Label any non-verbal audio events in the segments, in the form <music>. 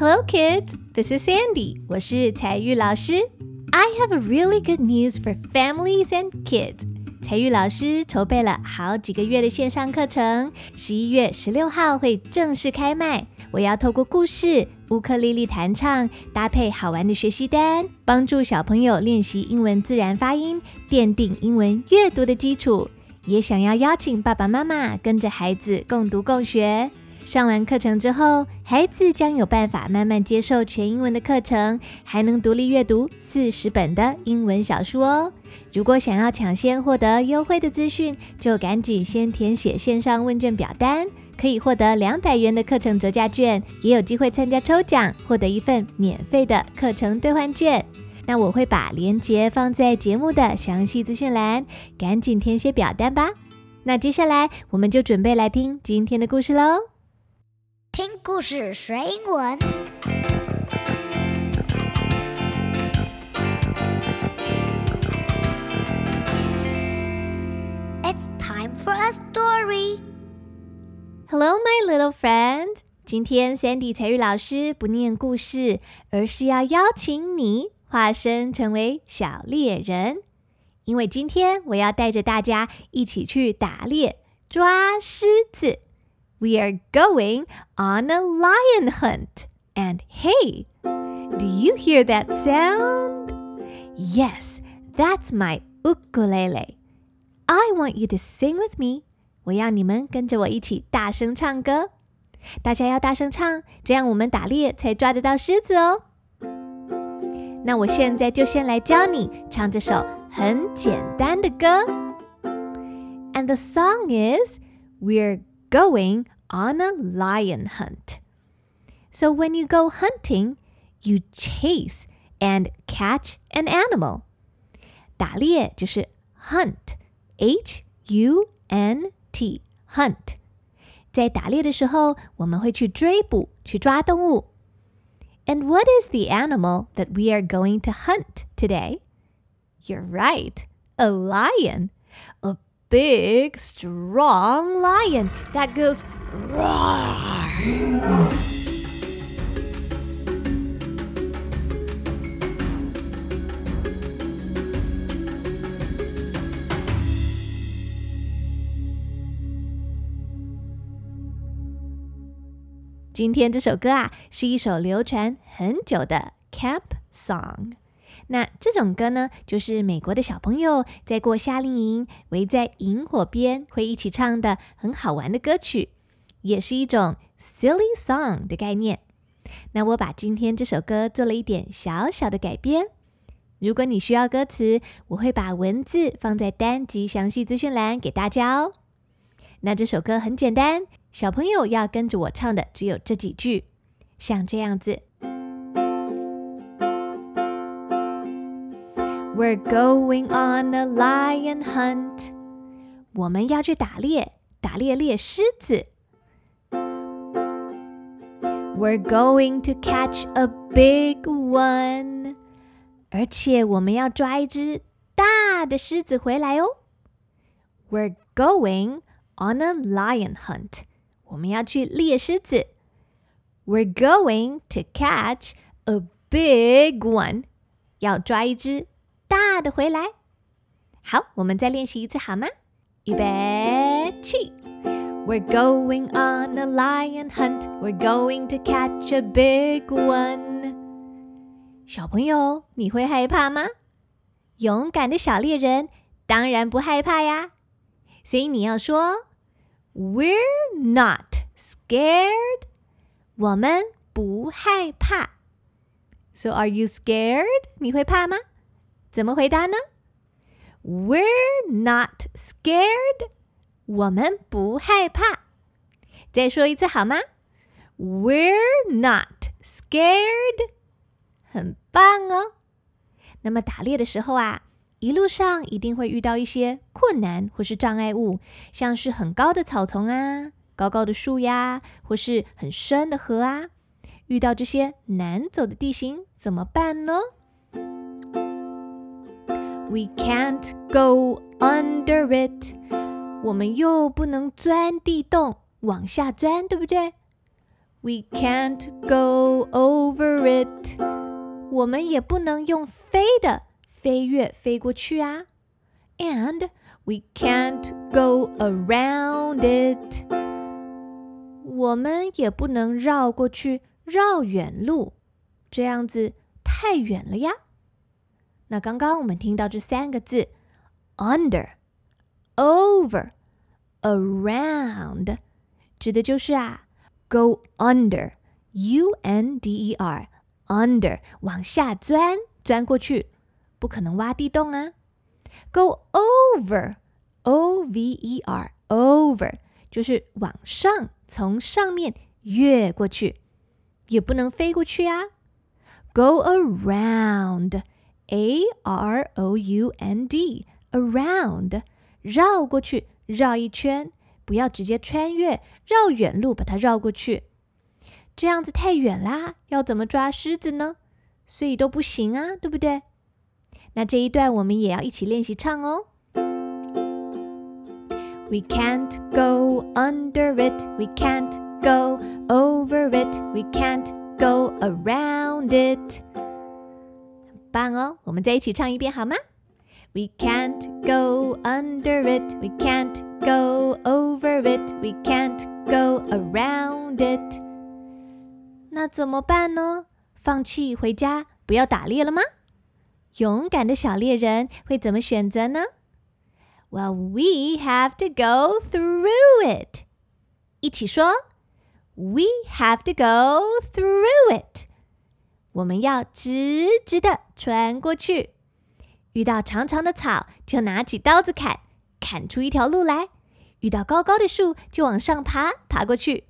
Hello, kids. This is Sandy. 我是彩玉老师。I have a really good news for families and kids. 彩玉老师筹备了好几个月的线上课程，十一月十六号会正式开卖。我要透过故事、乌克丽丽弹唱，搭配好玩的学习单，帮助小朋友练习英文自然发音，奠定英文阅读的基础。也想要邀请爸爸妈妈跟着孩子共读共学。上完课程之后，孩子将有办法慢慢接受全英文的课程，还能独立阅读四十本的英文小说哦。如果想要抢先获得优惠的资讯，就赶紧先填写线上问卷表单，可以获得两百元的课程折价券，也有机会参加抽奖，获得一份免费的课程兑换券。那我会把链接放在节目的详细资讯栏，赶紧填写表单吧。那接下来我们就准备来听今天的故事喽。听故事学英文。It's time for a story. Hello, my little friend. 今天 Sandy 彩玉老师不念故事，而是要邀请你化身成为小猎人，因为今天我要带着大家一起去打猎抓狮子。We are going on a lion hunt. And hey, do you hear that sound? Yes, that's my ukulele. I want you to sing with me. 我要你们跟着我一起大声唱歌。大家要大声唱，这样我们打猎才抓得到狮子哦。那我现在就先来教你唱这首很简单的歌。And the song is We're going on a lion hunt. So when you go hunting, you chase and catch an animal. 打猎就是 hunt，H U N T hunt。在打猎的时候，我们会去追捕，去抓动物。And what is the animal that we are going to hunt today? You're right, a lion. A big, strong lion that goes roar. 今天这首歌啊，是一首流传很久的 camp song。 那这种歌呢，就是美国的小朋友在过夏令营，围在萤火边会一起唱的很好玩的歌曲，也是一种 silly song 的概念。那我把今天这首歌做了一点小小的改编。如果你需要歌词，我会把文字放在单集详细资讯栏给大家哦。那这首歌很简单，小朋友要跟着我唱的只有这几句，像这样子。We're going on a lion hunt. 我们要去打猎，打猎猎狮子。We're going to catch a big one. 而且我们要抓一只大的狮子回来哦。We're going on a lion hunt. 我们要去猎狮子。We're going to catch a big one. 要抓一只 大的回来。好，我们再练习一次好吗？预备起！We're going on a lion hunt. We're going to catch a big one. 小朋友，你会害怕吗？勇敢的小猎人当然不害怕呀。所以你要说：We're not scared. 我们不害怕。So are you scared? 你会怕吗？ 怎么回答呢？We're not scared。我们不害怕。再说一次好吗？We're not scared。很棒哦。那么打猎的时候啊，一路上一定会遇到一些困难或是障碍物，像是很高的草丛啊、高高的树呀，或是很深的河啊。遇到这些难走的地形怎么办呢？We can't go under it。我们又不能钻地洞往下钻，对不对 We can't go over it。我们也不能用飞的飞跃飞过去啊。And we can't go around it。我们也不能绕过去，绕远路，这样子太远了呀。那刚刚我们听到这三个字，under、over、around，指的就是啊，go under，U N D E R，under 往下钻，钻过去，不可能挖地洞啊。Go over，O V E R，over 就是往上，从上面越过去，也不能飞过去啊。Go around a r o u n d around 绕过去。绕一圈，不要直接穿越，绕远路把它绕过去，这样子太远啦。要怎么抓狮子呢？所以都不行啊，对不对？那这一段我们也要一起练习唱哦。We can't go under it, we can't go over it, we can't go around it。棒哦，我们再一起唱一遍好吗？We can't go under it, we can't go over it, we can't go around it。那怎么办呢？放弃回家，不要打猎了吗？勇敢的小猎人会怎么选择呢？Well, we have to go through it。一起说，We have to go through it。我们要直直的穿过去。遇到长长的草，就拿起刀子砍，砍出一条路来；遇到高高的树，就往上爬，爬过去；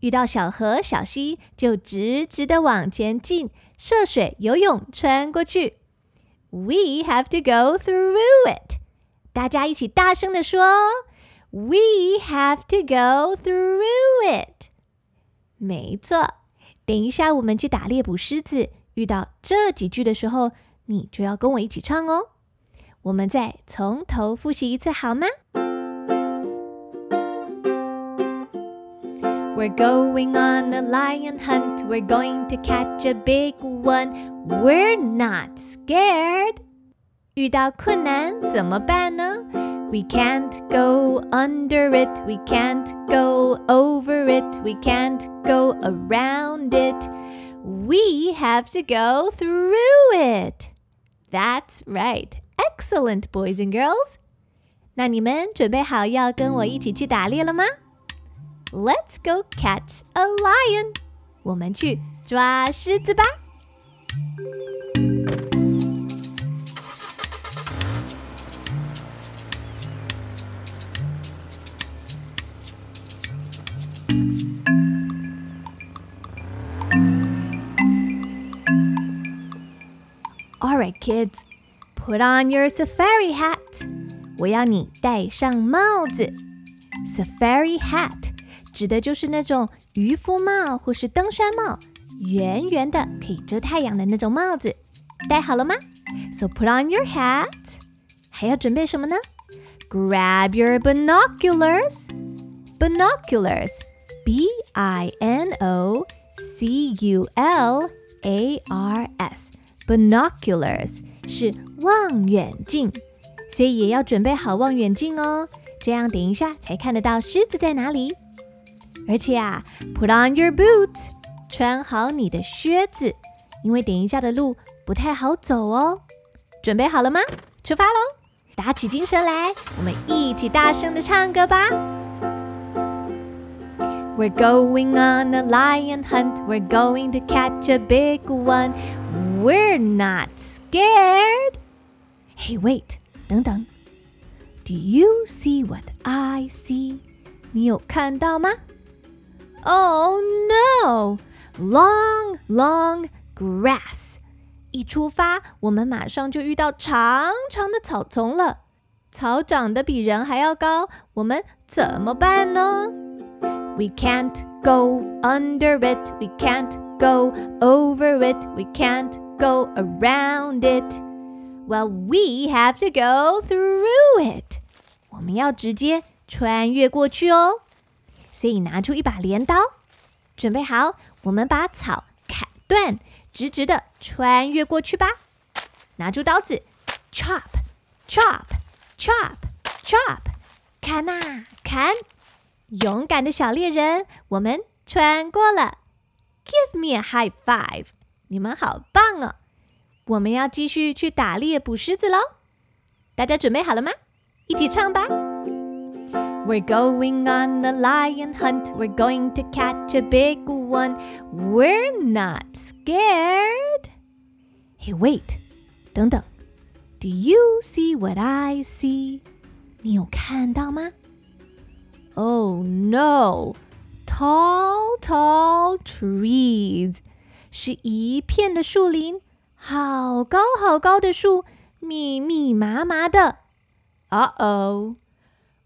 遇到小河、小溪，就直直的往前进，涉水、游泳，穿过去。We have to go through it。大家一起大声的说：We have to go through it。没错，等一下我们去打猎捕狮子，遇到这几句的时候。你就要跟我一起唱哦。我们再从头复习一次好吗？We're going on a lion hunt. We're going to catch a big one. We're not scared. 遇到困难怎么办呢 ？We can't go under it. We can't go over it. We can't go around it. We have to go through it. That's right. Excellent, boys and girls. 那你们准备好要跟我一起去打猎了吗？Let's go catch a lion. 我们去抓狮子吧。 right, kids, put on your safari hat. 我要你戴上帽子。Safari hat 指的就是那种渔夫帽或是登山帽，圆圆的可以遮太阳的那种帽子。戴好了吗？So put on your hat. 还要准备什么呢？Grab your binoculars. Binoculars, B I N O C U L A R S. Binoculars 是望远镜，所以也要准备好望远镜哦，这样等一下才看得到狮子在哪里。而且啊，Put on your boots，穿好你的靴子，因为等一下的路不太好走哦。准备好了吗？出发喽！打起精神来，我们一起大声的唱歌吧。We're going on a lion hunt. We're going to catch a big one. We're not scared. Hey, wait, 等等。Do you see what I see? 你有看到吗？Oh no! Long, long grass. 一出发，我们马上就遇到长长的草丛了。草长得比人还要高，我们怎么办呢？We can't go under it. We can't go over it. We can't go around it. Well, we have to go through it. 我们要直接穿越过去哦。所以拿出一把镰刀 准备好，我们把草砍断，直直的穿越过去吧。拿出刀子，chop，chop，chop，chop，砍啊砍！勇敢的小猎人，我们穿过了。Give me a high five！ 你们好棒哦！我们要继续去打猎捕狮子喽。大家准备好了吗？一起唱吧。We're going on a lion hunt. We're going to catch a big one. We're not scared. Hey, wait. 等等。Do you see what I see? 你有看到吗？Oh no! Tall, tall trees. 是一片的树林，好高好高的树，密密麻麻的。Uh oh.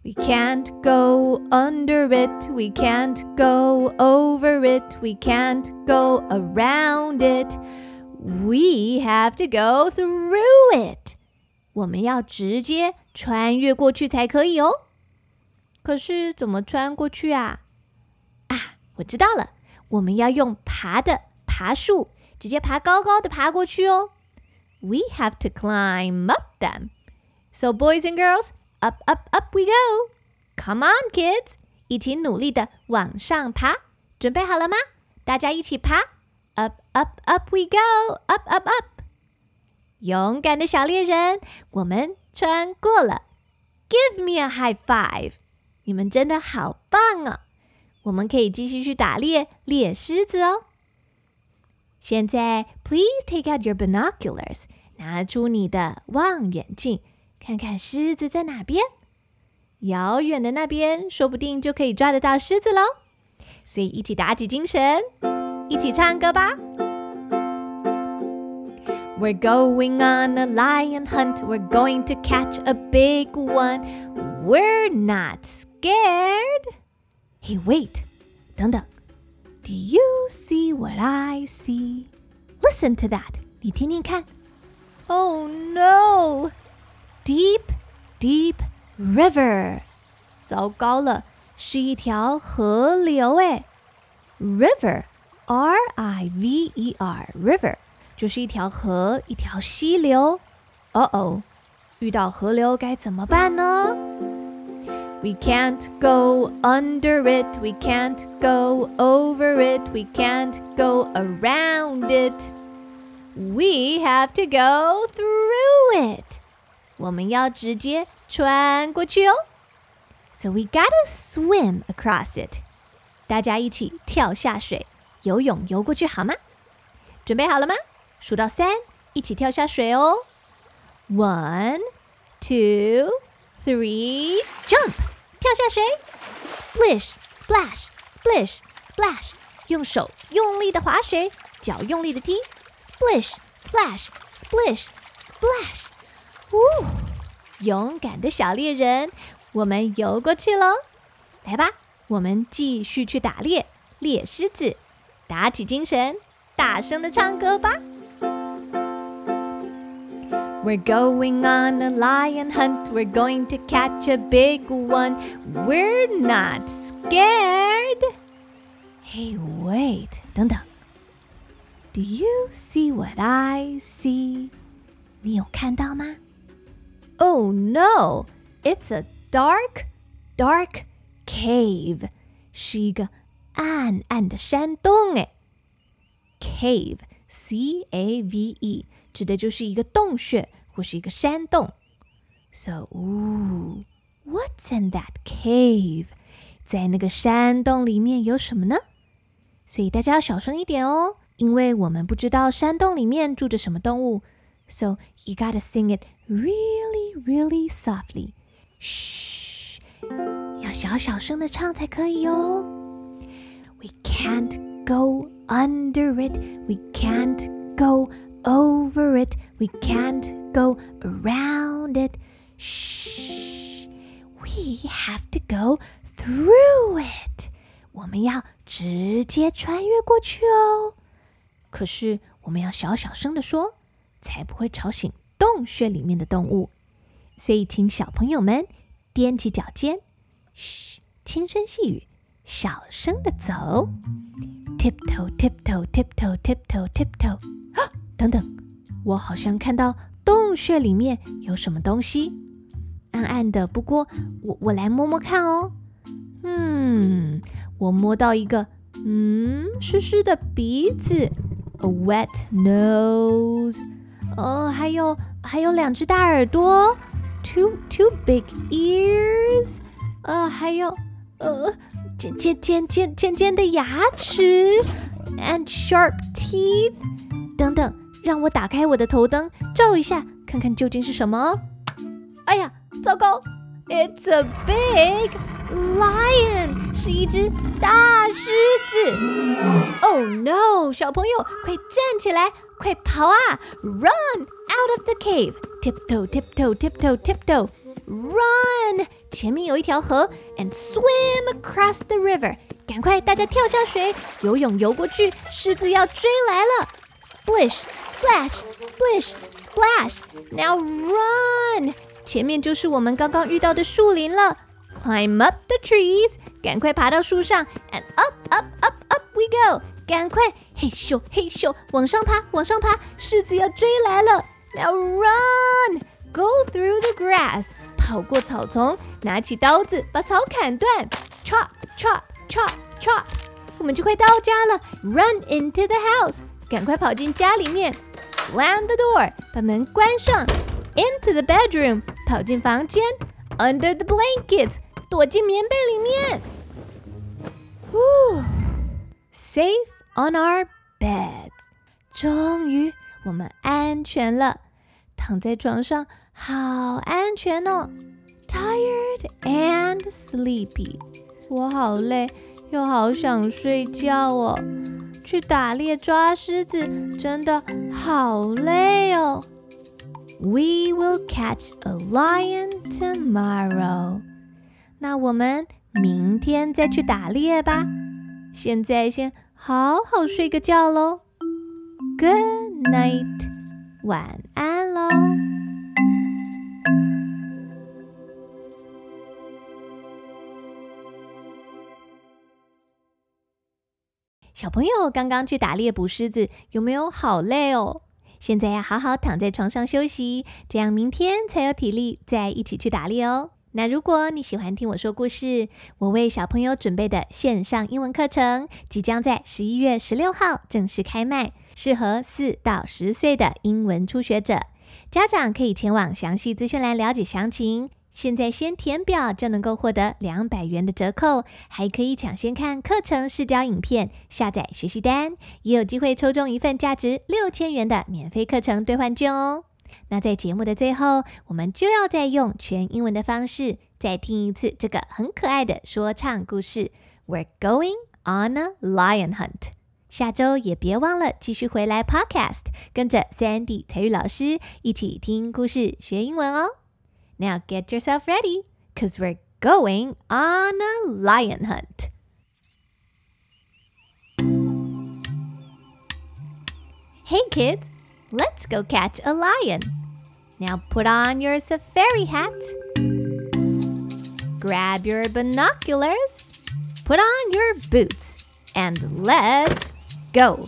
We can't go under it, we can't go over it, we can't go around it. We have to go through it. 我们要直接穿越过去才可以哦。可是怎么穿过去啊？啊，我知道了，我们要用爬的爬树，直接爬高高的爬过去哦。We have to climb up them. So boys and girls, Up, up, up we go! Come on, kids！一起努力的往上爬，准备好了吗？大家一起爬！Up, up, up we go! Up, up, up！勇敢的小猎人，我们穿过了。Give me a high five！你们真的好棒哦！我们可以继续去打猎，猎狮子哦。 现在，please take out your binoculars，拿出你的望远镜。看看狮子在哪边？遥远的那边，说不定就可以抓得到狮子喽。所以一起打起精神，一起唱歌吧。We're going on a lion hunt. We're going to catch a big one. We're not scared. Hey, wait，等等。 Do you see what I see? Listen to that. 你听听看。Oh no! Deep, deep river，糟糕了，是一条河流哎。River，R I V E R，river 就是一条河，一条溪流。哦哦，遇到河流该怎么办呢 ？We can't go under it, we can't go over it, we can't go around it. We have to go through it. 我们要直接穿过去哦。So we gotta swim across it。大家一起跳下水，游泳游过去好吗？准备好了吗？数到三，一起跳下水哦。One, two, Three, jump！跳下水，splish, splash, splish, splash。用手用力的划水，脚用力的踢，splish, splash, splish, splash。呜，勇敢的小猎人，我们游过去喽！来吧，我们继续去打猎，猎狮子，打起精神，大声的唱歌吧 ！We're going on a lion hunt. We're going to catch a big one. We're not scared. Hey, wait，等等。Do you see what I see？你有看到吗？Oh no! It's a dark, dark cave. 是一个暗暗的山洞诶。Cave, C-A-V-E，指的就是一个洞穴 或是一个山洞。So, ooh, what's in that cave? 在那个山洞里面有什么呢？所以大家要小声一点哦，因为我们不知道山洞里面住着什么动物。So you gotta sing it really, really softly. Shh，要小小声的唱才可以哦。We can't go under it. We can't go over it. We can't go around it. Shh. We have to go through it. 我们要直接穿越过去哦。可是我们要小小声的说。才不会吵醒洞穴里面的动物，所以请小朋友们踮起脚尖，嘘，轻声细语， 小声的走，tiptoe tiptoe tiptoe tiptoe <gasps> tiptoe。 等等，我好像看到洞穴里面有什么东西，暗暗的。不过我我来摸摸看哦。嗯，我摸到一个，嗯，湿湿的鼻子，a wet nose。哦，还有还有两只大耳朵，two two big ears。呃，还有呃尖尖尖尖尖尖的牙齿，and sharp teeth。等等，让我打开我的头灯，照一下，看看究竟是什么。哎呀，糟糕！It's a big lion，是一只大狮子。Oh no！小朋友，快站起来！快跑啊！Run out of the cave! Tiptoe, tiptoe, tiptoe, tiptoe. Run! 前面有一条河，and swim across the river. 赶快，大家跳下水，游泳游过去，狮子要追来了。Splish, splash, splish, splash. Now run! 前面就是我们刚刚遇到的树林了。Climb up the trees. 赶快爬到树上，and up, up, up, up we go. 赶快，嘿咻嘿咻，往上爬，往上爬，狮子要追来了！Now run, go through the grass，跑过草丛，拿起刀子把草砍断，chop chop chop chop，我们就快到家了。Run into the house，赶快跑进家里面，slam the door，把门关上，into the bedroom，跑进房间，under the blankets，躲进棉被里面。Safe。On our beds，终于我们安全了，躺在床上好安全哦。Tired and sleepy，我好累又好想睡觉哦。去打猎抓狮子真的好累哦。We will catch a lion tomorrow。那我们明天再去打猎吧。现在先。好好睡个觉喽，Good night，晚安喽。小朋友刚刚去打猎捕狮子，有没有好累哦？现在要好好躺在床上休息，这样明天才有体力再一起去打猎哦。那如果你喜欢听我说故事，我为小朋友准备的线上英文课程即将在十一月十六号正式开卖，适合四到十岁的英文初学者。家长可以前往详细资讯栏了解详情。现在先填表就能够获得两百元的折扣，还可以抢先看课程试教影片、下载学习单，也有机会抽中一份价值六千元的免费课程兑换券哦。那在节目的最后，我们就要再用全英文的方式再听一次这个很可爱的说唱故事。We're going on a lion hunt。下周也别忘了继续回来 Podcast，跟着 Sandy 才玉老师一起听故事学英文哦。Now get yourself ready, cause we're going on a lion hunt. Hey kids! Let's go catch a lion. Now put on your safari hat. Grab your binoculars. Put on your boots. And let's go.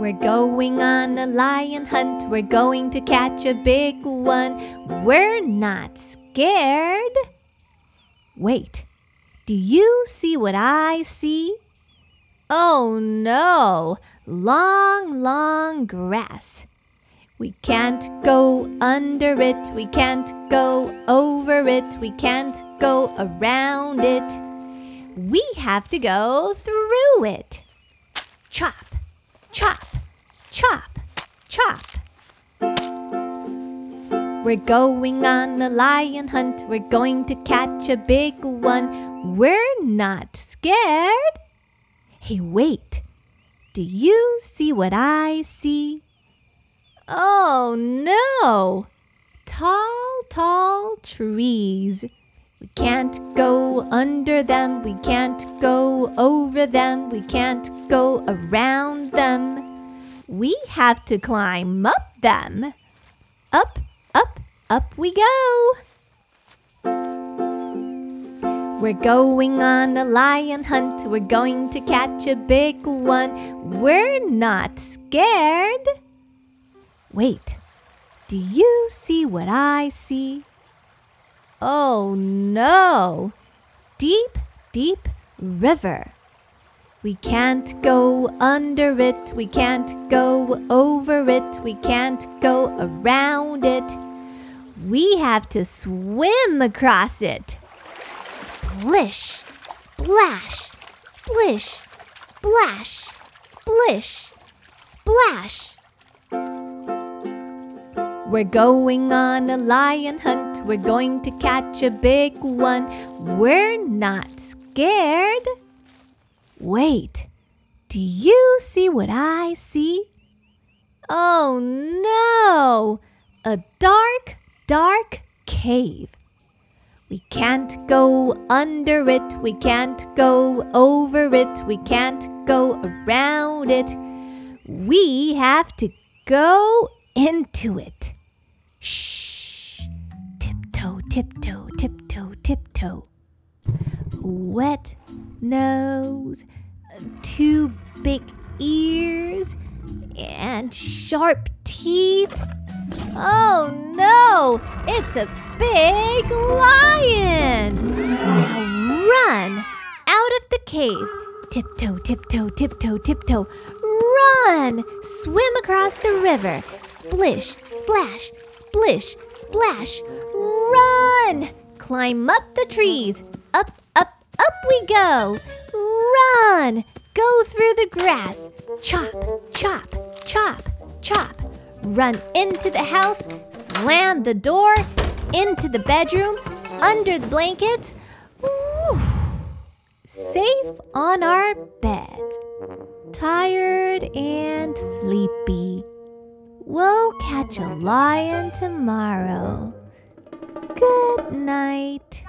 We're going on a lion hunt. We're going to catch a big one. We're not scared. Wait, do you see what I see? Oh no, long, long grass. We can't go under it, we can't go over it, we can't go around it. We have to go through it. Chop, chop, chop, chop. We're going on a lion hunt. We're going to catch a big one. We're not scared. Hey, wait. Do you see what I see? Oh no! Tall, tall trees. Can't go under them, we can't go over them, we can't go around them. We have to climb up them. Up, up, up we go. We're going on a lion hunt, we're going to catch a big one. We're not scared. Wait, do you see what I see? Oh no! Deep, deep river. We can't go under it, we can't go over it, we can't go around it. We have to swim across it. Splish, splash, splish, splash, splish, splash. We're going on a lion hunt. We're going to catch a big one. We're not scared. Wait, do you see what I see? Oh no! A dark, dark cave. We can't go under it, we can't go over it, we can't go around it. We have to go into it. Shh. Tiptoe, tiptoe, tiptoe, tiptoe. Wet nose, two big ears, and sharp teeth. Oh no! It's a big lion! Now run out of the cave. Tiptoe, tiptoe, tiptoe, tiptoe. Run! Swim across the river. Splish, splash, splish, splash. Run! Climb up the trees. Up, up, up we go. Run! Go through the grass. Chop, chop, chop, chop. Run into the house. Slam the door. Into the bedroom. Under the blankets. Woo. Safe on our bed. Tired and sleepy. We'll catch a lion tomorrow. Good night.